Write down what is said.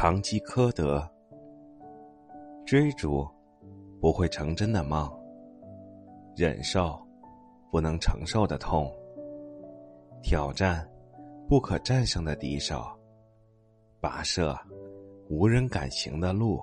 唐吉诃德追逐不会成真的梦忍受不能承受的痛挑战不可战胜的敌手跋涉无人敢行的路。